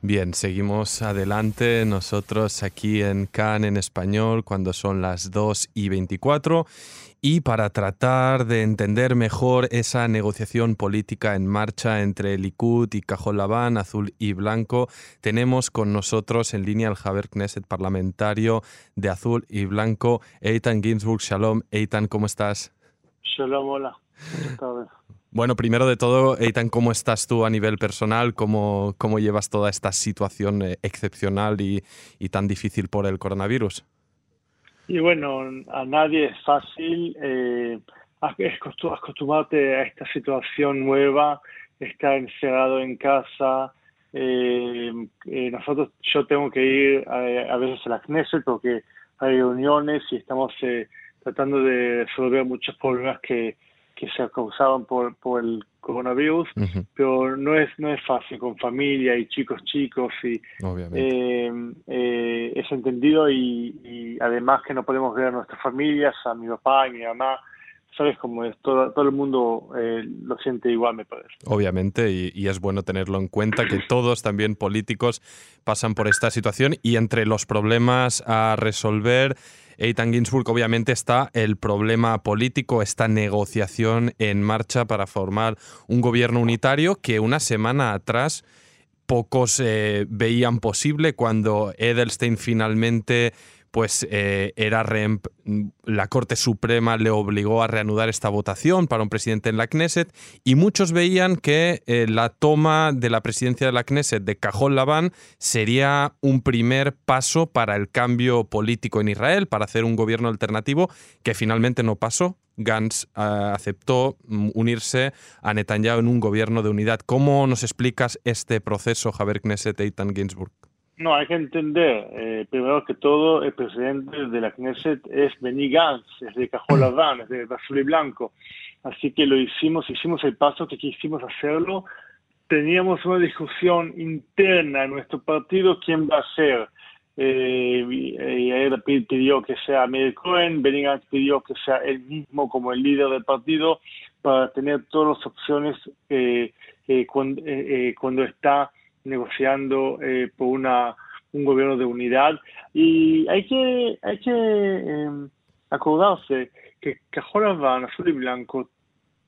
Bien, seguimos adelante nosotros aquí en CAN en español cuando son las 2 y 24 y para tratar de entender mejor esa negociación política en marcha entre Likud y Cajol Labán, azul y blanco, tenemos con nosotros en línea al Haber Knesset parlamentario de azul y blanco, Eitan Ginsburg. Shalom, Eitan, ¿cómo estás? Shalom, hola. Bueno, primero de todo, Eitan, ¿cómo estás tú a nivel personal? ¿Cómo, cómo llevas toda esta situación eh, excepcional y, y tan difícil por el coronavirus? Y bueno, a nadie es fácil eh, acostumbrarte a esta situación nueva, estar encerrado en casa. Eh, eh, nosotros, yo tengo que ir a, veces a la Knesset porque hay reuniones y estamos tratando de resolver muchos problemas que, que se causaban por, por el coronavirus, pero no es no es fácil con familia y chicos chicos y eh, eh, es entendido y, además que no podemos ver a nuestras familias, a mi papá y mi mamá, sabes cómo es, todo, todo el mundo eh, lo siente igual, me parece. Obviamente, y, y, es bueno tenerlo en cuenta que todos, también políticos, pasan por esta situación y entre los problemas a resolver Eitan Ginsburg, obviamente está el problema político, esta negociación en marcha para formar un gobierno unitario que una semana atrás pocos eh, veían posible cuando Edelstein finalmente pues eh, era la Corte Suprema le obligó a reanudar esta votación para un presidente en la Knesset y muchos veían que eh, la toma de la presidencia de la Knesset de Cajón Labán sería un primer paso para el cambio político en Israel, para hacer un gobierno alternativo que finalmente no pasó. Gantz eh, aceptó mm, unirse a Netanyahu en un gobierno de unidad. ¿Cómo nos explicas este proceso, Javier Knesset e Eitan Ginsburg? No, hay que entender, eh, primero que todo, el presidente de la Knesset es Benny Gantz, es de Cajol Adán, es de azul y blanco. Así que lo hicimos, hicimos el paso que quisimos hacerlo. Teníamos una discusión interna en nuestro partido, quién va a ser. Eh, y él pidió que sea Meir Cohen, Benny Gantz pidió que sea él mismo como el líder del partido para tener todas las opciones eh, eh cuando, eh, cuando está negociando eh, por una, un gobierno de unidad. Y hay que, hay que em, acordarse que Cajol Van, Azul y Blanco,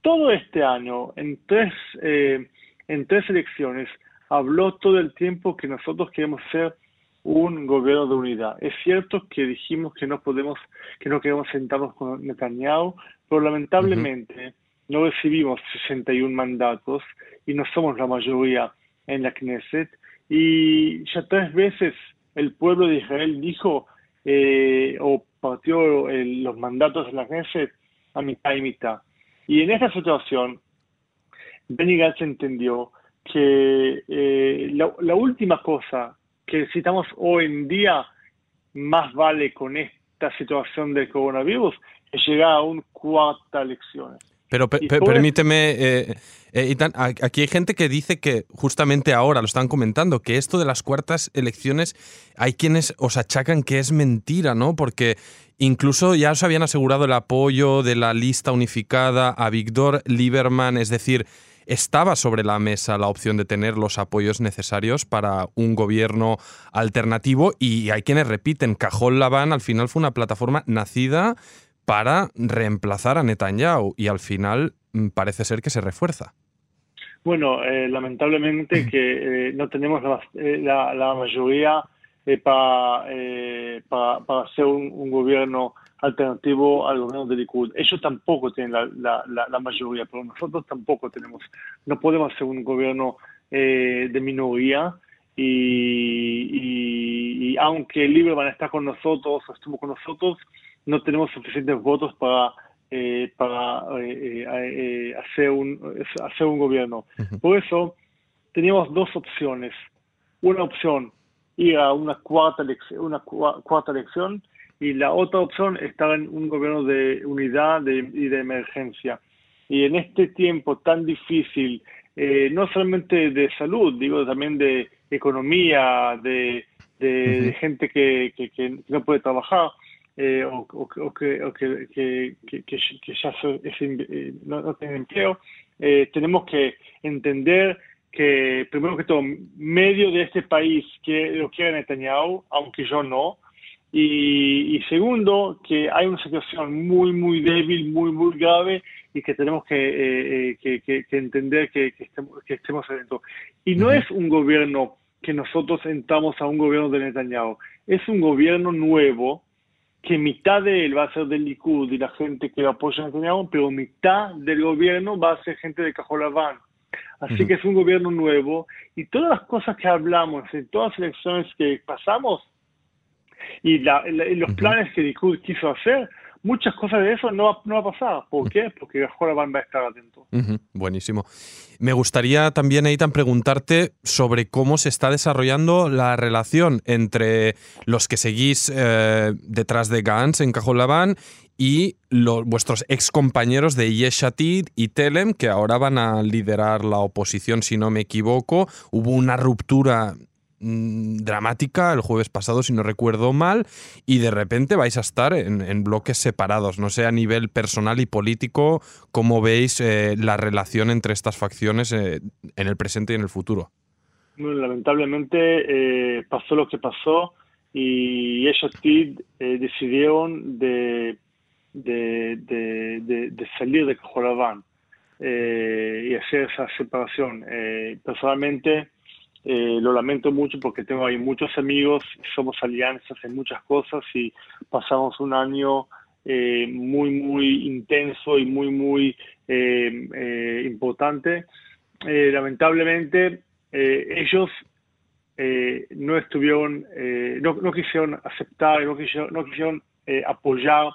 todo este año, en tres, eh, en tres elecciones, habló todo el tiempo que nosotros queremos ser un gobierno de unidad. Es cierto que dijimos que no podemos, que no queremos sentarnos con Netanyahu, pero lamentablemente no recibimos 61 mandatos y no somos la mayoría en la Knesset y ya tres veces el pueblo de Israel dijo eh, o partió los mandatos de la Knesset a mitad y mitad. Y en esta situación, Benny Gantz entendió que eh, la, última cosa que necesitamos hoy en día más vale con esta situación del coronavirus es llegar a un cuarta elecciones. Pero permíteme, eh, eh aquí hay gente que dice que justamente ahora lo están comentando, que esto de las cuartas elecciones hay quienes os achacan que es mentira, ¿no? Porque incluso ya os habían asegurado el apoyo de la lista unificada a Víctor Lieberman, es decir, estaba sobre la mesa la opción de tener los apoyos necesarios para un gobierno alternativo y hay quienes repiten, Cajón Laván al final fue una plataforma nacida para reemplazar a Netanyahu y al final mm, parece ser que se refuerza. Bueno, eh, lamentablemente que eh, no tenemos la, eh, la, mayoría para, para, hacer un, gobierno alternativo al gobierno de Likud. Ellos tampoco tienen la, la, mayoría, pero nosotros tampoco tenemos. No podemos hacer un gobierno de minoría y, y, aunque Lieberman está con nosotros, estuvo con nosotros, no tenemos suficientes votos para eh, para eh, eh, hacer un hacer un gobierno. Por eso teníamos dos opciones. Una opción ir a una cuarta elección, una cuarta elección y la otra opción estar en un gobierno de unidad y de emergencia. Y en este tiempo tan difícil, no solamente de salud, digo también de economía, de de, gente que, que, no puede trabajar eh, o, o, que, o que, que, ya eh, no, no tienen empleo, eh, tenemos que entender que, primero que todo, medio de este país que lo quiere Netanyahu, aunque yo no, y, segundo, que hay una situación muy, muy débil, muy, muy grave y que tenemos que, que, que, entender que, estemos, que estemos adentro. Y no es un gobierno que nosotros entramos a un gobierno de Netanyahu, es un gobierno nuevo que mitad de él va a ser del Likud y la gente que apoya a Netanyahu, pero mitad del gobierno va a ser gente de Cajolabán. Así que es un gobierno nuevo y todas las cosas que hablamos en todas las elecciones que pasamos y, los planes que Likud quiso hacer, muchas cosas de eso no va, no va a pasar. ¿Por qué? Porque Cajolabán va a estar atento. Buenísimo. Me gustaría también, Eitan, preguntarte sobre cómo se está desarrollando la relación entre los que seguís eh, detrás de Gans en Cajolabán y los, vuestros ex compañeros de Yeshatid y Telem, que ahora van a liderar la oposición, si no me equivoco. Hubo una ruptura mm, dramática el jueves pasado, si no recuerdo mal, y de repente vais a estar en, bloques separados. No sé a nivel personal y político cómo veis eh, la relación entre estas facciones eh, en el presente y en el futuro. lamentablemente eh, pasó lo que pasó y Yeshatid decidieron de de, de, de, salir de Cajolabán eh, y hacer esa separación. Personalmente eh, lo lamento mucho porque tengo ahí muchos amigos, somos alianzas en muchas cosas y pasamos un año muy, muy intenso y muy, muy importante. lamentablemente ellos no estuvieron, no, no, quisieron aceptar, no quisieron, no quisieron apoyar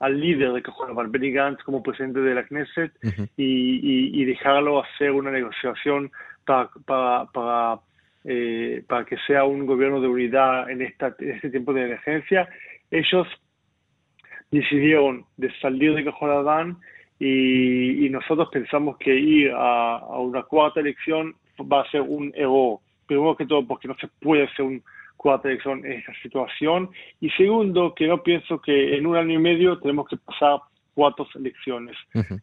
al líder de Cajolabal, Benny Gantz, como presidente de la Knesset y, dejarlo hacer una negociación para, para, eh, para, que sea un gobierno de unidad en, esta, este tiempo de emergencia. Ellos decidieron de salir de Cajolabán y, y nosotros pensamos que ir a, a, una cuarta elección va a ser un error. Primero que todo porque no se puede hacer un cuatro en esa situación. Y segundo, que no pienso que en un año y medio tenemos que pasar cuatro elecciones.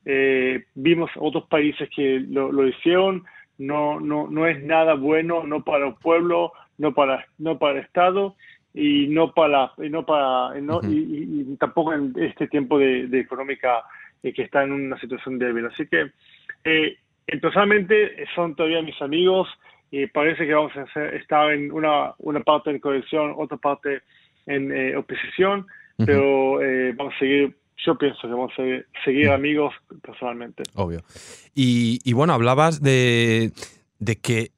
Eh, vimos otros países que lo, hicieron, no, no, no es nada bueno, no para el pueblo, no para, no para el Estado y no para, y no para no, y, tampoco en este tiempo de, económica eh, que está en una situación débil. Así que eh, personalmente son todavía mis amigos, y parece que vamos a estar en una, una parte en coalición, otra parte en eh, oposición, pero eh, vamos a seguir yo pienso que vamos a seguir, amigos personalmente. Obvio. Y, y bueno, hablabas de, de que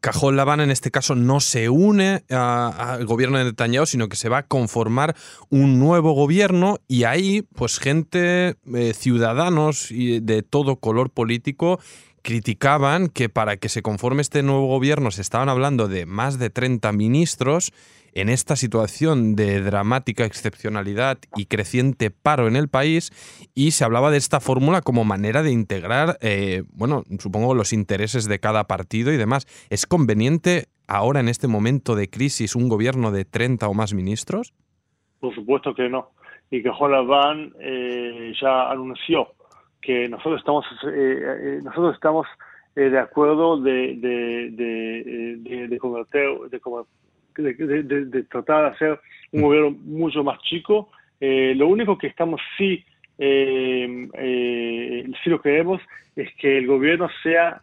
Cajón Laván en este caso no se une al gobierno de Netanyahu, sino que se va a conformar un nuevo gobierno y ahí pues gente, eh, ciudadanos y de todo color político criticaban que para que se conforme este nuevo gobierno se estaban hablando de más de 30 ministros en esta situación de dramática excepcionalidad y creciente paro en el país y se hablaba de esta fórmula como manera de integrar, eh, bueno, supongo los intereses de cada partido y demás. ¿Es conveniente ahora en este momento de crisis un gobierno de 30 o más ministros? Por supuesto que no. Y que Van eh, ya anunció que nosotros estamos eh, eh, nosotros estamos eh, de acuerdo de de, de, de, de, tratar de hacer un gobierno mucho más chico. lo único que estamos sí, sí lo queremos es que el gobierno sea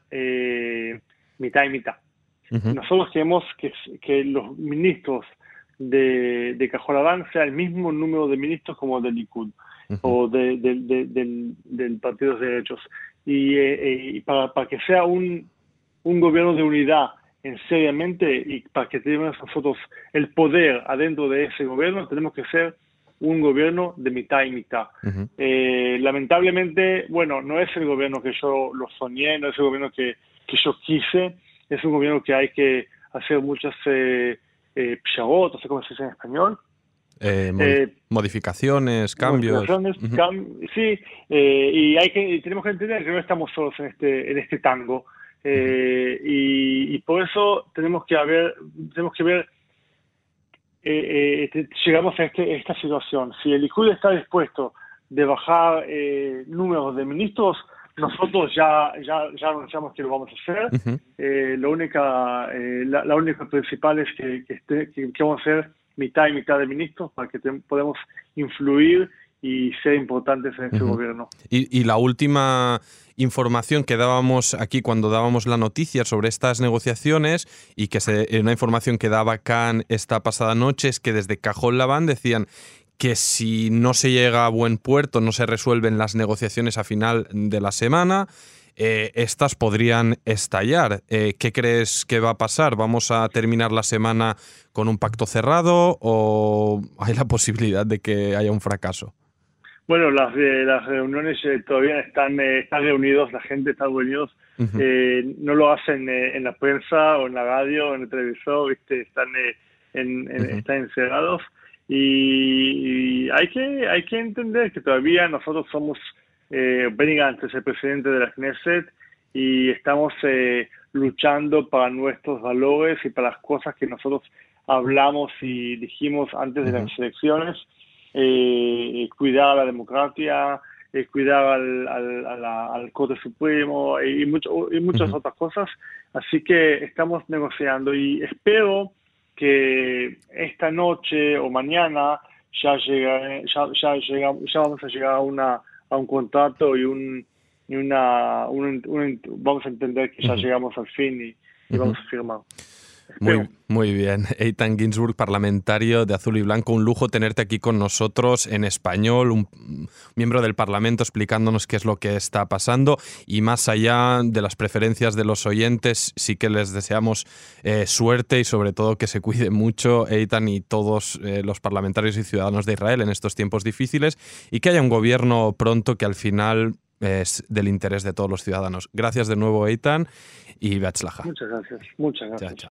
mitad y mitad. Nosotros queremos que, que los ministros de, de Cajolabán sea el mismo número de ministros como del Likud o de, del, del, Partido de Derechos. Y, eh, para, para, que sea un, un gobierno de unidad en seriamente y para que tengamos nosotros el poder adentro de ese gobierno, tenemos que ser un gobierno de mitad y mitad. Eh, lamentablemente, bueno, no es el gobierno que yo lo soñé, no es el gobierno que, que yo quise, es un gobierno que hay que hacer muchas eh, eh, no sé cómo se dice en español, eh, eh, modificaciones, cambios. sí, eh, y hay que tenemos que entender que no estamos solos en este en este tango y, por eso tenemos que haber tenemos que ver eh, llegamos a este, esta situación. Si el Likud está dispuesto de bajar números de ministros, nosotros ya, ya, ya anunciamos que lo vamos a hacer. lo única, la, única principal es que, que, vamos a hacer mitad y mitad de ministros para que podamos influir y ser importantes en este gobierno. Y, la última información que dábamos aquí cuando dábamos la noticia sobre estas negociaciones y que se, una información que daba Khan esta pasada noche es que desde Cajón Laván decían que si no se llega a buen puerto, no se resuelven las negociaciones a final de la semana, eh, estas podrían estallar. Eh, ¿Qué crees que va a pasar? ¿Vamos a terminar la semana con un pacto cerrado o hay la posibilidad de que haya un fracaso? Bueno, las, eh, las reuniones eh, todavía están, eh, están reunidos, la gente está reunidos. no lo hacen en la prensa o en la radio o en el televisor, ¿viste? están, en, están encerrados. Y, hay que hay que entender que todavía nosotros somos eh, Benny Gantz el presidente de la Knesset y estamos luchando para nuestros valores y para las cosas que nosotros hablamos y dijimos antes de las elecciones. Eh, cuidar a la democracia, eh, cuidar al, al, al, Corte Supremo y, mucho, y muchas otras cosas. Así que estamos negociando y espero que esta noche o mañana ya, llega, ya, ya, llega, ya vamos a llegar a, una, a un contrato y un, y una, vamos a entender que ya llegamos al fin y, vamos a firmar. Muy, muy bien. Eitan Ginsburg, parlamentario de Azul y Blanco, un lujo tenerte aquí con nosotros en español, un miembro del Parlamento explicándonos qué es lo que está pasando y más allá de las preferencias de los oyentes, sí que les deseamos eh, suerte y sobre todo que se cuide mucho Eitan y todos eh, los parlamentarios y ciudadanos de Israel en estos tiempos difíciles y que haya un gobierno pronto que al final es del interés de todos los ciudadanos. Gracias de nuevo, Eitan, y Beatzlaja. Muchas gracias. Muchas gracias.